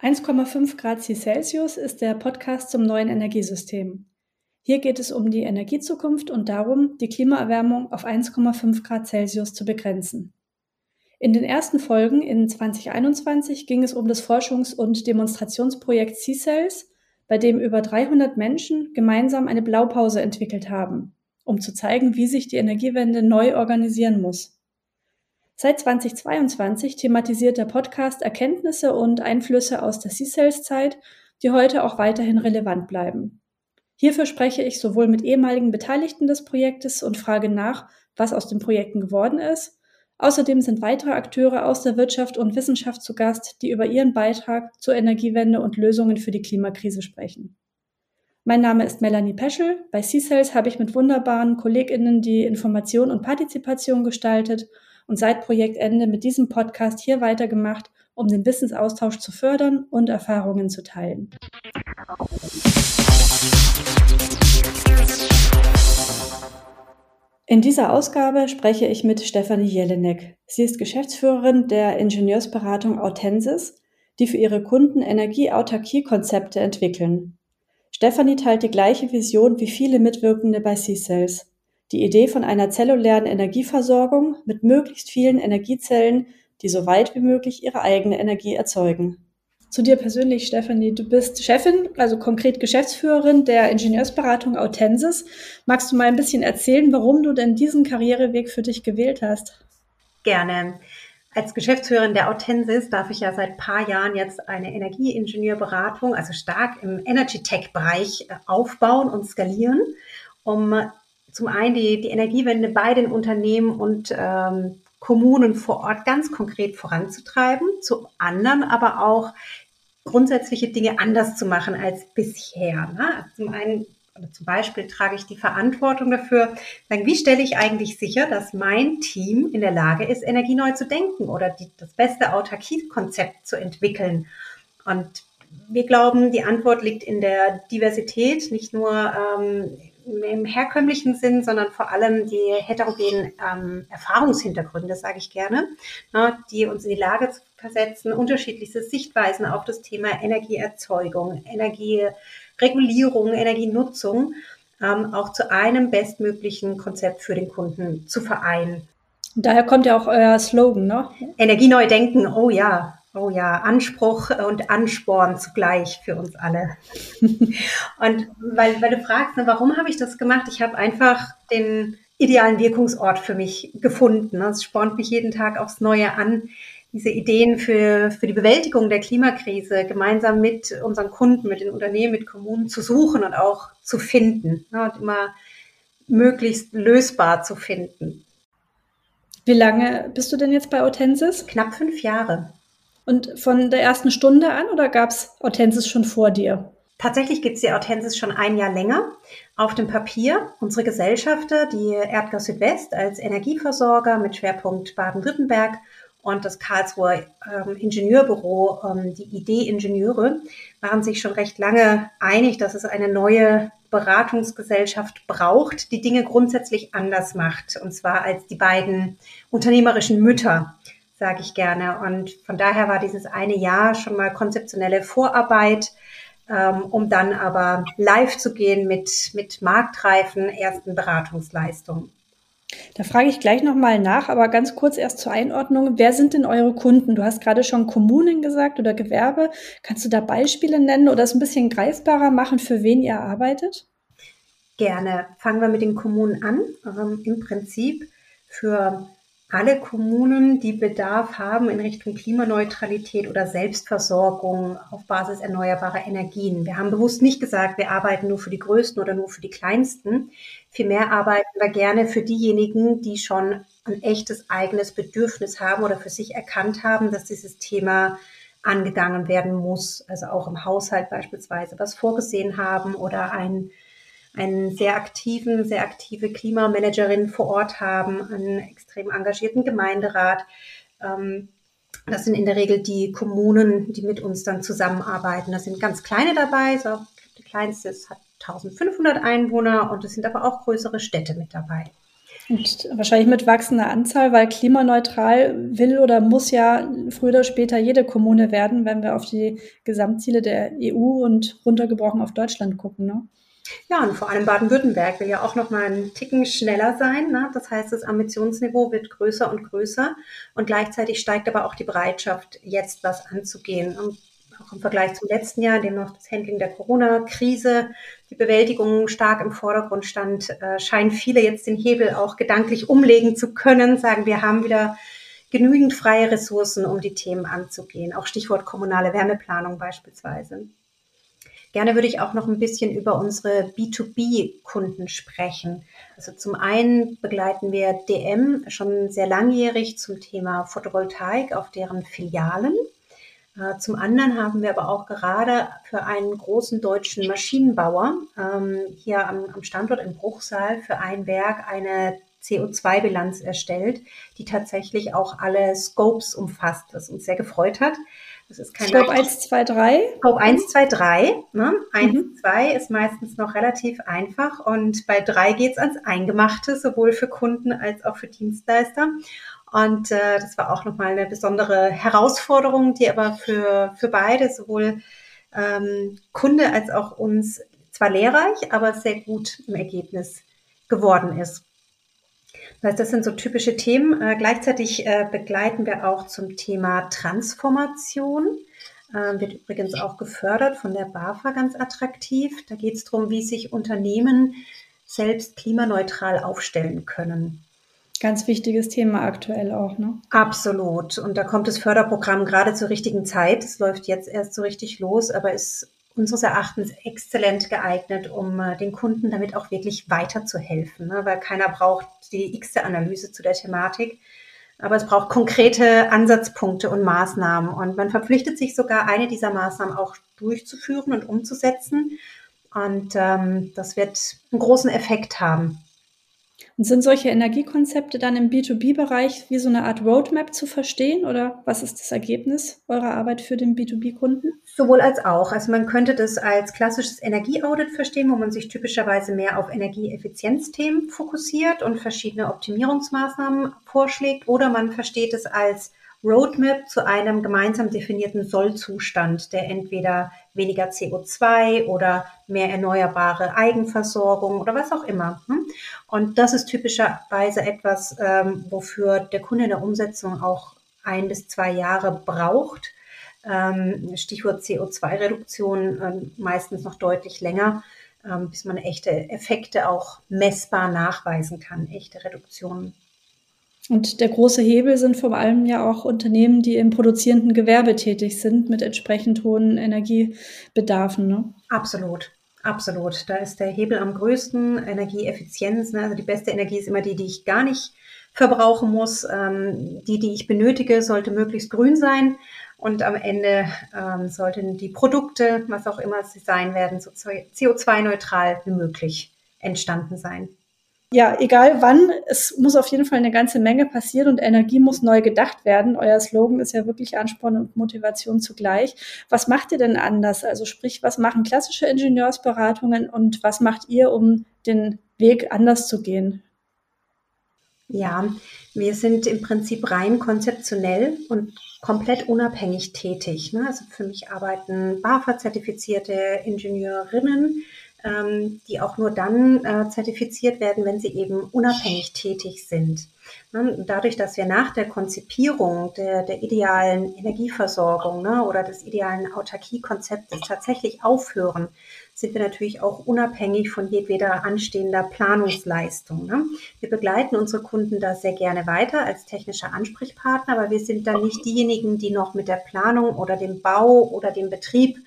1,5 Grad Celsius ist der Podcast zum neuen Energiesystem. Hier geht es um die Energiezukunft und darum, die Klimaerwärmung auf 1,5 Grad Celsius zu begrenzen. In den ersten Folgen in 2021 ging es um das Forschungs- und Demonstrationsprojekt C-Cells, bei dem über 300 Menschen gemeinsam eine Blaupause entwickelt haben, um zu zeigen, wie sich die Energiewende neu organisieren muss. Seit 2022 thematisiert der Podcast Erkenntnisse und Einflüsse aus der C-Cells-Zeit, die heute auch weiterhin relevant bleiben. Hierfür spreche ich sowohl mit ehemaligen Beteiligten des Projektes und frage nach, was aus den Projekten geworden ist, Außerdem sind weitere Akteure aus der Wirtschaft und Wissenschaft zu Gast, die über ihren Beitrag zur Energiewende und Lösungen für die Klimakrise sprechen. Mein Name ist Melanie Peschel. Bei C-Cells habe ich mit wunderbaren KollegInnen die Information und Partizipation gestaltet und seit Projektende mit diesem Podcast hier weitergemacht, um den Wissensaustausch zu fördern und Erfahrungen zu teilen. In dieser Ausgabe spreche ich mit Stefanie Jelinek. Sie ist Geschäftsführerin der Ingenieursberatung Autensis, die für ihre Kunden Energieautarkie-Konzepte entwickeln. Stefanie teilt die gleiche Vision wie viele Mitwirkende bei C-Cells. Die Idee von einer zellulären Energieversorgung mit möglichst vielen Energiezellen, die so weit wie möglich ihre eigene Energie erzeugen. Zu dir persönlich, Stephanie. Du bist Chefin, also konkret Geschäftsführerin der Ingenieursberatung Autensis. Magst du mal ein bisschen erzählen, warum du denn diesen Karriereweg für dich gewählt hast? Gerne. Als Geschäftsführerin der Autensis darf ich ja seit ein paar Jahren jetzt eine Energieingenieurberatung, also stark im Energy Tech Bereich äh, aufbauen und skalieren, um zum einen die, die Energiewende bei den Unternehmen und ähm, Kommunen vor Ort ganz konkret voranzutreiben, zum anderen aber auch grundsätzliche Dinge anders zu machen als bisher. Ne? Zum einen zum Beispiel trage ich die Verantwortung dafür, sagen, wie stelle ich eigentlich sicher, dass mein Team in der Lage ist, energieneu zu denken oder die, das beste Autarkie-Konzept zu entwickeln. Und wir glauben, die Antwort liegt in der Diversität, nicht nur ähm, im herkömmlichen Sinn, sondern vor allem die heterogenen ähm, Erfahrungshintergründe, sage ich gerne, ne, die uns in die Lage versetzen, unterschiedlichste Sichtweisen auf das Thema Energieerzeugung, Energieregulierung, Energienutzung ähm, auch zu einem bestmöglichen Konzept für den Kunden zu vereinen. Daher kommt ja auch euer Slogan, ne? Energieneu denken, oh ja, Oh ja, Anspruch und Ansporn zugleich für uns alle. und weil, weil du fragst, ne, warum habe ich das gemacht? Ich habe einfach den idealen Wirkungsort für mich gefunden. Es spornt mich jeden Tag aufs Neue an, diese Ideen für, für die Bewältigung der Klimakrise gemeinsam mit unseren Kunden, mit den Unternehmen, mit Kommunen zu suchen und auch zu finden ne, und immer möglichst lösbar zu finden. Wie lange bist du denn jetzt bei Autensis? Knapp fünf Jahre. Und von der ersten Stunde an oder gab es Hortensis schon vor dir? Tatsächlich gibt es die Hortensis schon ein Jahr länger. Auf dem Papier unsere Gesellschafter, die Erdgas Südwest als Energieversorger mit Schwerpunkt Baden-Württemberg und das Karlsruher ähm, Ingenieurbüro, ähm, die Idee-Ingenieure, waren sich schon recht lange einig, dass es eine neue Beratungsgesellschaft braucht, die Dinge grundsätzlich anders macht. Und zwar als die beiden unternehmerischen Mütter sage ich gerne. Und von daher war dieses eine Jahr schon mal konzeptionelle Vorarbeit, ähm, um dann aber live zu gehen mit, mit marktreifen ersten Beratungsleistungen. Da frage ich gleich nochmal nach, aber ganz kurz erst zur Einordnung. Wer sind denn eure Kunden? Du hast gerade schon Kommunen gesagt oder Gewerbe. Kannst du da Beispiele nennen oder es ein bisschen greifbarer machen, für wen ihr arbeitet? Gerne. Fangen wir mit den Kommunen an. Ähm, Im Prinzip für alle Kommunen, die Bedarf haben in Richtung Klimaneutralität oder Selbstversorgung auf Basis erneuerbarer Energien. Wir haben bewusst nicht gesagt, wir arbeiten nur für die Größten oder nur für die Kleinsten. Vielmehr arbeiten wir gerne für diejenigen, die schon ein echtes eigenes Bedürfnis haben oder für sich erkannt haben, dass dieses Thema angegangen werden muss. Also auch im Haushalt beispielsweise was vorgesehen haben oder ein einen sehr aktiven, sehr aktive Klimamanagerin vor Ort haben, einen extrem engagierten Gemeinderat. Ähm, das sind in der Regel die Kommunen, die mit uns dann zusammenarbeiten. Da sind ganz kleine dabei. So, die kleinste hat 1500 Einwohner und es sind aber auch größere Städte mit dabei. Und wahrscheinlich mit wachsender Anzahl, weil klimaneutral will oder muss ja früher oder später jede Kommune werden, wenn wir auf die Gesamtziele der EU und runtergebrochen auf Deutschland gucken. Ne? Ja, und vor allem Baden-Württemberg will ja auch noch mal einen Ticken schneller sein. Ne? Das heißt, das Ambitionsniveau wird größer und größer und gleichzeitig steigt aber auch die Bereitschaft, jetzt was anzugehen. Und auch im Vergleich zum letzten Jahr, in dem noch das Handling der Corona-Krise, die Bewältigung stark im Vordergrund stand, äh, scheinen viele jetzt den Hebel auch gedanklich umlegen zu können, sagen, wir haben wieder genügend freie Ressourcen, um die Themen anzugehen. Auch Stichwort kommunale Wärmeplanung beispielsweise. Gerne würde ich auch noch ein bisschen über unsere B2B-Kunden sprechen. Also zum einen begleiten wir DM schon sehr langjährig zum Thema Photovoltaik auf deren Filialen. Äh, zum anderen haben wir aber auch gerade für einen großen deutschen Maschinenbauer ähm, hier am, am Standort im Bruchsal für ein Werk eine CO2-Bilanz erstellt, die tatsächlich auch alle Scopes umfasst, was uns sehr gefreut hat. Das ist kein Scope 1, 2, 3. Scope 1, 2, 3. Ne? 1, mhm. 2 ist meistens noch relativ einfach und bei 3 geht es ans Eingemachte, sowohl für Kunden als auch für Dienstleister. Und äh, das war auch nochmal eine besondere Herausforderung, die aber für, für beide, sowohl ähm, Kunde als auch uns, zwar lehrreich, aber sehr gut im Ergebnis geworden ist. Das heißt, das sind so typische Themen. Äh, gleichzeitig äh, begleiten wir auch zum Thema Transformation. Äh, wird übrigens auch gefördert von der BAFA ganz attraktiv. Da geht es darum, wie sich Unternehmen selbst klimaneutral aufstellen können. Ganz wichtiges Thema aktuell auch, ne? Absolut. Und da kommt das Förderprogramm gerade zur richtigen Zeit. Es läuft jetzt erst so richtig los, aber ist unseres Erachtens exzellent geeignet, um äh, den Kunden damit auch wirklich weiterzuhelfen, ne? weil keiner braucht die x-te Analyse zu der Thematik. Aber es braucht konkrete Ansatzpunkte und Maßnahmen. Und man verpflichtet sich sogar, eine dieser Maßnahmen auch durchzuführen und umzusetzen. Und ähm, das wird einen großen Effekt haben. Und sind solche Energiekonzepte dann im B2B-Bereich wie so eine Art Roadmap zu verstehen oder was ist das Ergebnis eurer Arbeit für den B2B-Kunden? Sowohl als auch. Also man könnte das als klassisches Energieaudit verstehen, wo man sich typischerweise mehr auf Energieeffizienzthemen fokussiert und verschiedene Optimierungsmaßnahmen vorschlägt oder man versteht es als Roadmap zu einem gemeinsam definierten Sollzustand, der entweder weniger CO2 oder mehr erneuerbare Eigenversorgung oder was auch immer. Und das ist typischerweise etwas, ähm, wofür der Kunde in der Umsetzung auch ein bis zwei Jahre braucht. Ähm, Stichwort CO2-Reduktion ähm, meistens noch deutlich länger, bis man echte Effekte auch messbar nachweisen kann, echte Reduktionen. Und der große Hebel sind vor allem ja auch Unternehmen, die im produzierenden Gewerbe tätig sind, mit entsprechend hohen Energiebedarfen. Ne? Absolut. Absolut. Da ist der Hebel am größten. Energieeffizienz. Ne? Also die beste Energie ist immer die, die ich gar nicht verbrauchen muss. Ähm, die, die ich benötige, sollte möglichst grün sein. Und am Ende ähm, sollten die Produkte, was auch immer sie sein werden, so CO2-neutral wie möglich entstanden sein ja, egal wann, es muss auf jeden Fall eine ganze Menge passieren und Energie muss neu gedacht werden. Euer Slogan ist ja wirklich Ansporn und Motivation zugleich. Was macht ihr denn anders? Also sprich, was machen klassische Ingenieursberatungen und was macht ihr, um den Weg anders zu gehen? Ja, wir sind im Prinzip rein konzeptionell und komplett unabhängig tätig. Ne? Also für mich arbeiten BAFA-zertifizierte Ingenieurinnen, ähm, die auch nur dann äh, zertifiziert werden, wenn sie eben unabhängig tätig sind. Ne? Dadurch, dass wir nach der Konzipierung der, der idealen Energieversorgung ne, oder des idealen Autarkiekonzeptes tatsächlich aufhören, sind wir natürlich auch unabhängig von jedweder anstehender Planungsleistung. Ne? Wir begleiten unsere Kunden da sehr gerne weiter als technischer Ansprechpartner, aber wir sind dann nicht diejenigen, die noch mit der Planung oder dem Bau oder dem Betrieb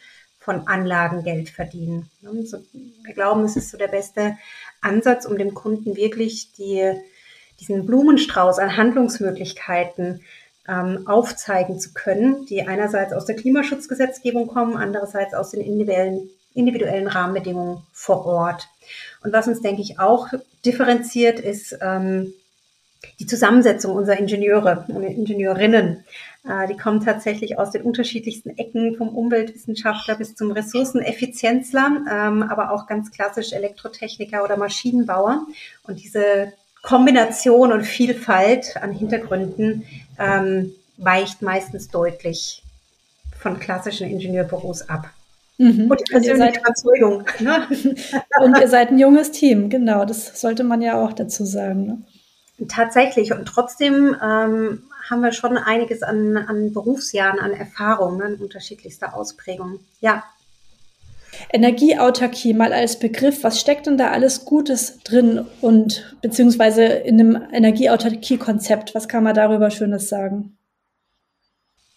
von Anlagen Geld verdienen. Wir glauben, es ist so der beste Ansatz, um dem Kunden wirklich die, diesen Blumenstrauß an Handlungsmöglichkeiten ähm, aufzeigen zu können, die einerseits aus der Klimaschutzgesetzgebung kommen, andererseits aus den individuellen, individuellen Rahmenbedingungen vor Ort. Und was uns, denke ich, auch differenziert, ist ähm, die Zusammensetzung unserer Ingenieure und Ingenieurinnen. Äh, die kommen tatsächlich aus den unterschiedlichsten Ecken, vom Umweltwissenschaftler bis zum Ressourceneffizienzler, ähm, aber auch ganz klassisch Elektrotechniker oder Maschinenbauer. Und diese Kombination und Vielfalt an Hintergründen ähm, weicht meistens deutlich von klassischen Ingenieurbüros ab. Mhm. Und die persönliche Überzeugung. Ne? und ihr seid ein junges Team, genau, das sollte man ja auch dazu sagen. Ne? Tatsächlich. Und trotzdem ähm, haben wir schon einiges an, an Berufsjahren, an Erfahrungen ne, unterschiedlichster Ausprägung. Ja. Energieautarkie mal als Begriff. Was steckt denn da alles Gutes drin und beziehungsweise in einem Energieautarkie-Konzept? Was kann man darüber Schönes sagen?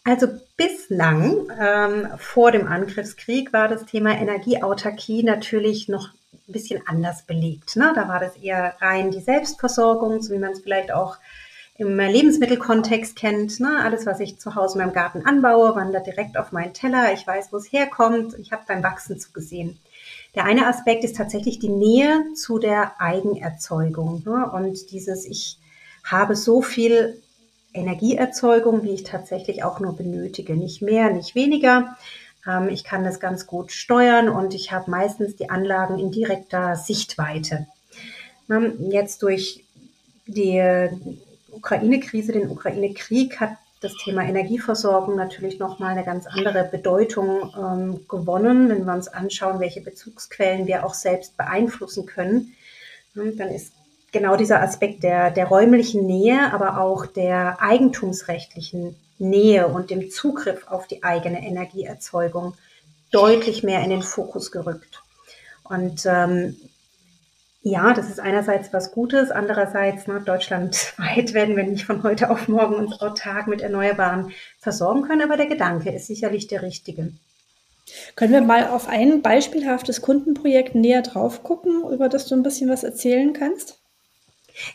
Also bislang ähm, vor dem Angriffskrieg war das Thema Energieautarkie natürlich noch ein bisschen anders belegt. Ne? Da war das eher rein die Selbstversorgung, so wie man es vielleicht auch im Lebensmittelkontext kennt. Ne? Alles, was ich zu Hause in meinem Garten anbaue, wandert direkt auf meinen Teller. Ich weiß, wo es herkommt. Ich habe beim Wachsen zugesehen. Der eine Aspekt ist tatsächlich die Nähe zu der Eigenerzeugung. Ne? Und dieses, ich habe so viel Energieerzeugung, wie ich tatsächlich auch nur benötige. Nicht mehr, nicht weniger. Ähm, ich kann das ganz gut steuern und ich habe meistens die Anlagen in direkter Sichtweite. Ne? Jetzt durch die Ukraine-Krise, den Ukraine-Krieg hat das Thema Energieversorgung natürlich nochmal eine ganz andere Bedeutung ähm, gewonnen. Wenn wir uns anschauen, welche Bezugsquellen wir auch selbst beeinflussen können, ähm, dann ist genau dieser Aspekt der, der räumlichen Nähe, aber auch der eigentumsrechtlichen Nähe und dem Zugriff auf die eigene Energieerzeugung deutlich mehr in den Fokus gerückt. Und ähm, ja, das ist einerseits was Gutes, andererseits ne, deutschlandweit werden wir nicht von heute auf morgen uns autark mit Erneuerbaren versorgen können, aber der Gedanke ist sicherlich der richtige. Können wir mal auf ein beispielhaftes Kundenprojekt näher drauf gucken, über das du ein bisschen was erzählen kannst?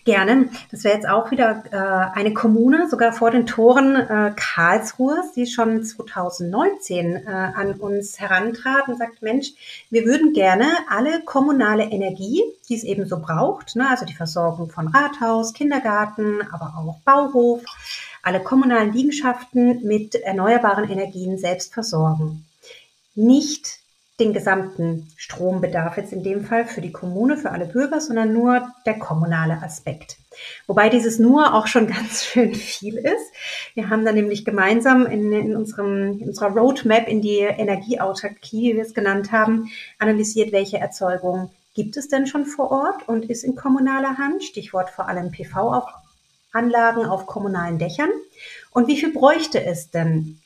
Gerne. Das wäre jetzt auch wieder äh, eine Kommune, sogar vor den Toren äh, Karlsruhe, die schon 2019 äh, an uns herantrat und sagt, Mensch, wir würden gerne alle kommunale Energie, die es eben so braucht, ne, also die Versorgung von Rathaus, Kindergarten, aber auch Bauhof, alle kommunalen Liegenschaften mit erneuerbaren Energien selbst versorgen. Nicht den gesamten Strombedarf jetzt in dem Fall für die Kommune, für alle Bürger, sondern nur der kommunale Aspekt. Wobei dieses nur auch schon ganz schön viel ist. Wir haben da nämlich gemeinsam in, in, unserem, in unserer Roadmap in die Energieautarkie, wie wir es genannt haben, analysiert, welche Erzeugung gibt es denn schon vor Ort und ist in kommunaler Hand. Stichwort vor allem PV-Anlagen auf kommunalen Dächern. Und wie viel bräuchte es denn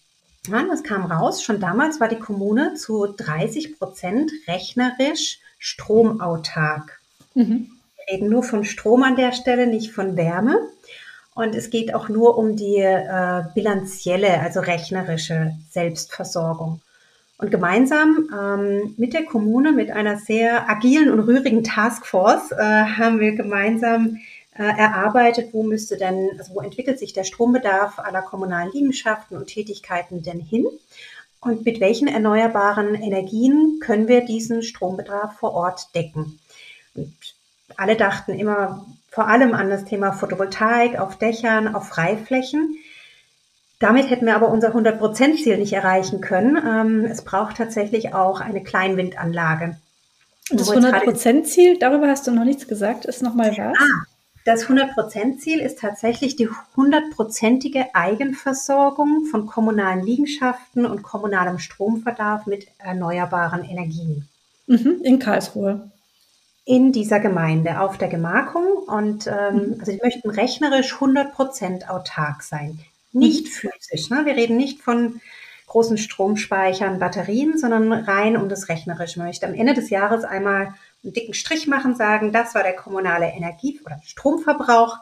ja, das kam raus. Schon damals war die Kommune zu 30 Prozent rechnerisch stromautark. Mhm. Wir reden nur von Strom an der Stelle, nicht von Wärme. Und es geht auch nur um die äh, bilanzielle, also rechnerische Selbstversorgung. Und gemeinsam ähm, mit der Kommune, mit einer sehr agilen und rührigen Taskforce, äh, haben wir gemeinsam äh, erarbeitet, wo müsste denn, also wo entwickelt sich der Strombedarf aller kommunalen Liegenschaften und Tätigkeiten denn hin? Und mit welchen erneuerbaren Energien können wir diesen Strombedarf vor Ort decken? Und alle dachten immer vor allem an das Thema Photovoltaik auf Dächern, auf Freiflächen. Damit hätten wir aber unser 100%-Ziel nicht erreichen können. Ähm, es braucht tatsächlich auch eine Kleinwindanlage. Das 100%-Ziel, darüber hast du noch nichts gesagt, ist nochmal was? Ah, das 100-Prozent-Ziel ist tatsächlich die hundertprozentige Eigenversorgung von kommunalen Liegenschaften und kommunalem Stromverdarf mit erneuerbaren Energien. Mhm, in Karlsruhe. In dieser Gemeinde, auf der Gemarkung. Und ähm, mhm. also die möchten rechnerisch 100 Prozent autark sein. Nicht mhm. physisch. Ne? Wir reden nicht von großen Stromspeichern, Batterien, sondern rein um das Rechnerische. Man möchte am Ende des Jahres einmal einen dicken Strich machen, sagen, das war der kommunale Energie- oder Stromverbrauch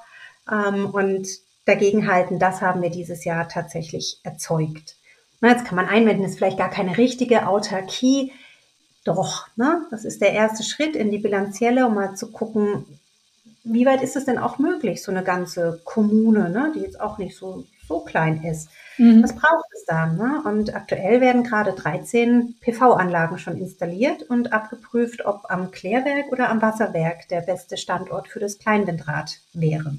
ähm, und dagegen halten, das haben wir dieses Jahr tatsächlich erzeugt. Na, jetzt kann man einwenden, ist vielleicht gar keine richtige Autarkie. Doch, ne? das ist der erste Schritt in die Bilanzielle, um mal zu gucken, wie weit ist es denn auch möglich, so eine ganze Kommune, ne, die jetzt auch nicht so, so klein ist. Mhm. Was braucht es da? Ne? Und aktuell werden gerade 13 PV-Anlagen schon installiert und abgeprüft, ob am Klärwerk oder am Wasserwerk der beste Standort für das Kleinwindrad wäre.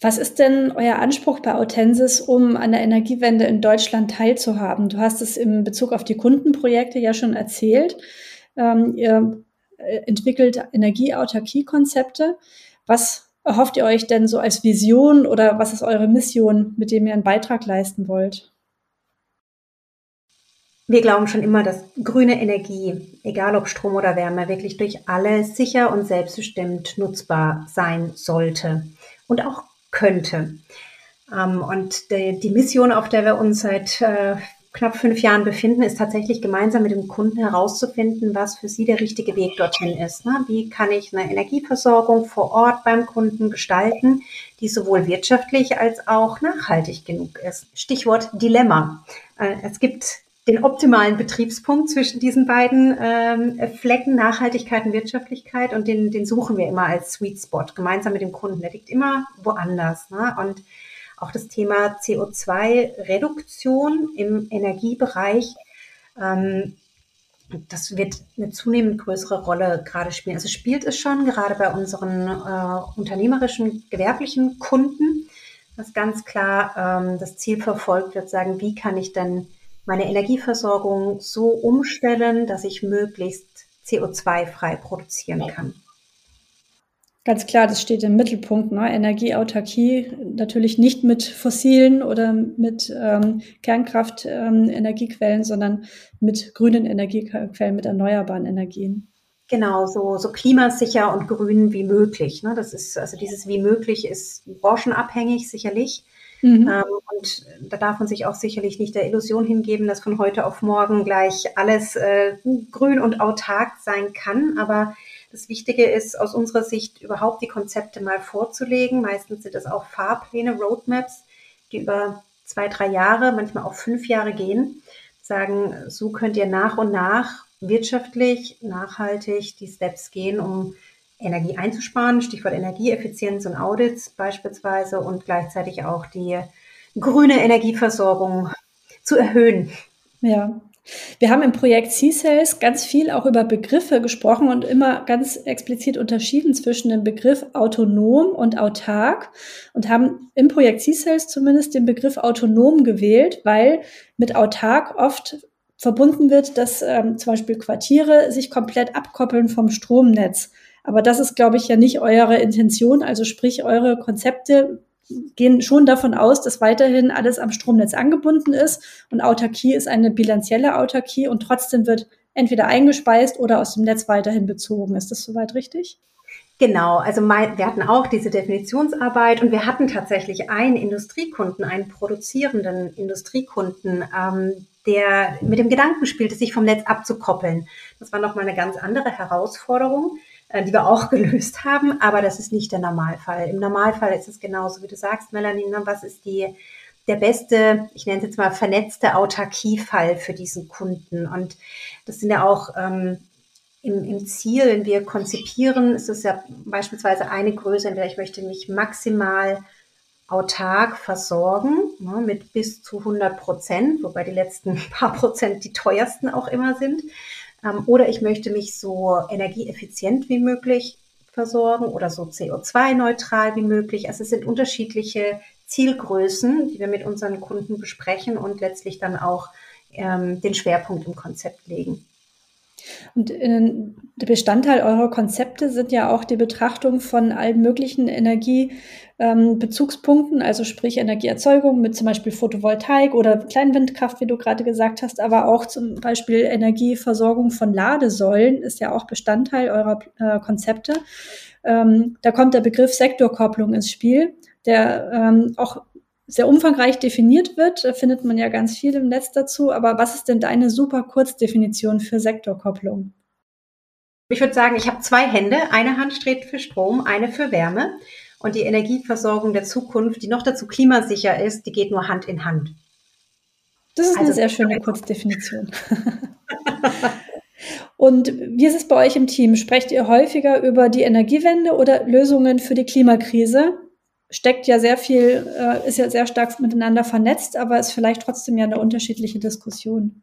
Was ist denn euer Anspruch bei Autensis, um an der Energiewende in Deutschland teilzuhaben? Du hast es in Bezug auf die Kundenprojekte ja schon erzählt. Ähm, ihr äh, entwickelt Energieautarkie-Konzepte. Was erhofft ihr euch denn so als Vision oder was ist eure Mission, mit dem ihr einen Beitrag leisten wollt? Wir glauben schon immer, dass grüne Energie, egal ob Strom oder Wärme, wirklich durch alle sicher und selbstbestimmt nutzbar sein sollte und auch könnte. Ähm, und die Mission, auf der wir uns seit äh, knapp fünf Jahren befinden, ist tatsächlich gemeinsam mit dem Kunden herauszufinden, was für sie der richtige Weg dorthin ist. Ne? Wie kann ich eine Energieversorgung vor Ort beim Kunden gestalten, die sowohl wirtschaftlich als auch nachhaltig genug ist. Stichwort Dilemma. Äh, es gibt den optimalen Betriebspunkt zwischen diesen beiden ähm, Flecken, Nachhaltigkeit und Wirtschaftlichkeit, und den, den suchen wir immer als Sweet Spot, gemeinsam mit dem Kunden. Der liegt immer woanders. Ne? Und auch das Thema CO2-Reduktion im Energiebereich, ähm, das wird eine zunehmend größere Rolle gerade spielen. Also spielt es schon gerade bei unseren äh, unternehmerischen, gewerblichen Kunden, dass ganz klar ähm, das Ziel verfolgt wird, sagen, wie kann ich denn meine Energieversorgung so umstellen, dass ich möglichst CO2-frei produzieren kann. Ganz klar, das steht im Mittelpunkt. Ne? Energieautarkie natürlich nicht mit fossilen oder mit ähm, Kernkraft-Energiequellen, ähm, sondern mit grünen Energiequellen, mit erneuerbaren Energien. Genau, so, so klimasicher und grün wie möglich. Ne? Das ist, also dieses wie möglich ist branchenabhängig sicherlich. Mhm. Ähm, und da darf man sich auch sicherlich nicht der Illusion hingeben, dass von heute auf morgen gleich alles äh, grün und autark sein kann. Aber das Wichtige ist aus unserer Sicht überhaupt die Konzepte mal vorzulegen. Meistens sind es auch Fahrpläne, Roadmaps, die über zwei, drei Jahre, manchmal auch fünf Jahre gehen. Sagen, so könnt ihr nach und nach wirtschaftlich, nachhaltig die Steps gehen, um Energie einzusparen, Stichwort Energieeffizienz und Audits beispielsweise und gleichzeitig auch die grüne Energieversorgung zu erhöhen. Ja, wir haben im Projekt C-Cells ganz viel auch über Begriffe gesprochen und immer ganz explizit unterschieden zwischen dem Begriff autonom und autark und haben im Projekt C-Cells zumindest den Begriff autonom gewählt, weil mit autark oft verbunden wird, dass ähm, zum Beispiel Quartiere sich komplett abkoppeln vom Stromnetz. Aber das ist, glaube ich, ja nicht eure Intention. Also sprich, eure Konzepte gehen schon davon aus, dass weiterhin alles am Stromnetz angebunden ist und Autarkie ist eine bilanzielle Autarkie und trotzdem wird entweder eingespeist oder aus dem Netz weiterhin bezogen. Ist das soweit richtig? Genau, also mein, wir hatten auch diese Definitionsarbeit und wir hatten tatsächlich einen Industriekunden, einen produzierenden Industriekunden, ähm, der mit dem Gedanken spielte, sich vom Netz abzukoppeln. Das war nochmal eine ganz andere Herausforderung. Äh, die wir auch gelöst haben, aber das ist nicht der Normalfall. Im Normalfall ist es genauso, wie du sagst, Melanie, ne? was ist die, der beste, ich nenne es jetzt mal vernetzte Autarkiefall für diesen Kunden. Und das sind ja auch ähm, im, im Ziel, wenn wir konzipieren, ist es ja beispielsweise eine Größe, in der ich möchte mich maximal autark versorgen, ne, mit bis zu 100 Prozent, wobei die letzten paar Prozent die teuersten auch immer sind. Ähm, oder ich möchte mich so energieeffizient wie möglich versorgen oder so CO2-neutral wie möglich. Also es sind unterschiedliche Zielgrößen, die wir mit unseren Kunden besprechen und letztlich dann auch ähm, den Schwerpunkt im Konzept legen. Und äh, der Bestandteil eurer Konzepte sind ja auch die Betrachtung von allen möglichen Energiebezugspunkten, ähm, also sprich Energieerzeugung mit zum Beispiel Photovoltaik oder Kleinwindkraft, wie du gerade gesagt hast, aber auch zum Beispiel Energieversorgung von Ladesäulen ist ja auch Bestandteil eurer äh, Konzepte. Ähm, da kommt der Begriff Sektorkopplung ins Spiel, der ähm, auch sehr umfangreich definiert wird. Da findet man ja ganz viel im Netz dazu. Aber was ist denn deine super Kurzdefinition für Sektorkopplung? Ich würde sagen, ich habe zwei Hände. Eine Hand steht für Strom, eine für Wärme. Und die Energieversorgung der Zukunft, die noch dazu klimasicher ist, die geht nur Hand in Hand. Das ist also, eine sehr schöne Kurzdefinition. Und wie ist es bei euch im Team? Sprecht ihr häufiger über die Energiewende oder Lösungen für die Klimakrise? Steckt ja sehr viel, äh, ist ja sehr stark miteinander vernetzt, aber ist vielleicht trotzdem ja eine unterschiedliche Diskussion.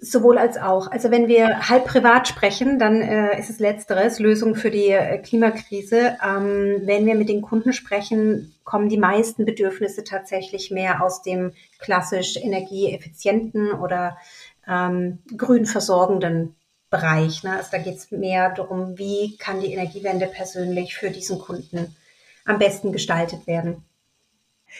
Sowohl als auch. Also wenn wir halb privat sprechen, dann äh, ist es letzteres, Lösung für die äh, Klimakrise. Ähm, wenn wir mit den Kunden sprechen, kommen die meisten Bedürfnisse tatsächlich mehr aus dem klassisch energieeffizienten oder ähm, grün versorgenden Bereich. Ne? Also da geht es mehr darum, wie kann die Energiewende persönlich für diesen Kunden am besten gestaltet werden.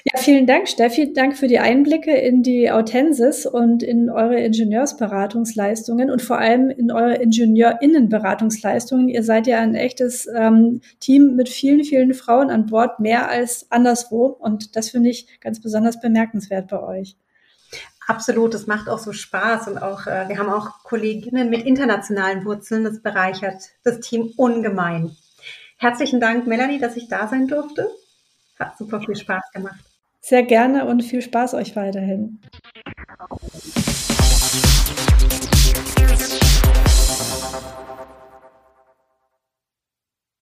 Ja, vielen Dank, Steffi. Dank für die Einblicke in die Autensis und in eure Ingenieursberatungsleistungen und vor allem in eure Ingenieurinnenberatungsleistungen. Ihr seid ja ein echtes ähm, Team mit vielen, vielen Frauen an Bord, mehr als anderswo. Und das finde ich ganz besonders bemerkenswert bei euch. Absolut, das macht auch so Spaß und auch äh, wir haben auch Kolleginnen mit internationalen Wurzeln. Das bereichert das Team ungemein. Herzlichen Dank, Melanie, dass ich da sein durfte. Hat super viel Spaß gemacht. Sehr gerne und viel Spaß euch weiterhin.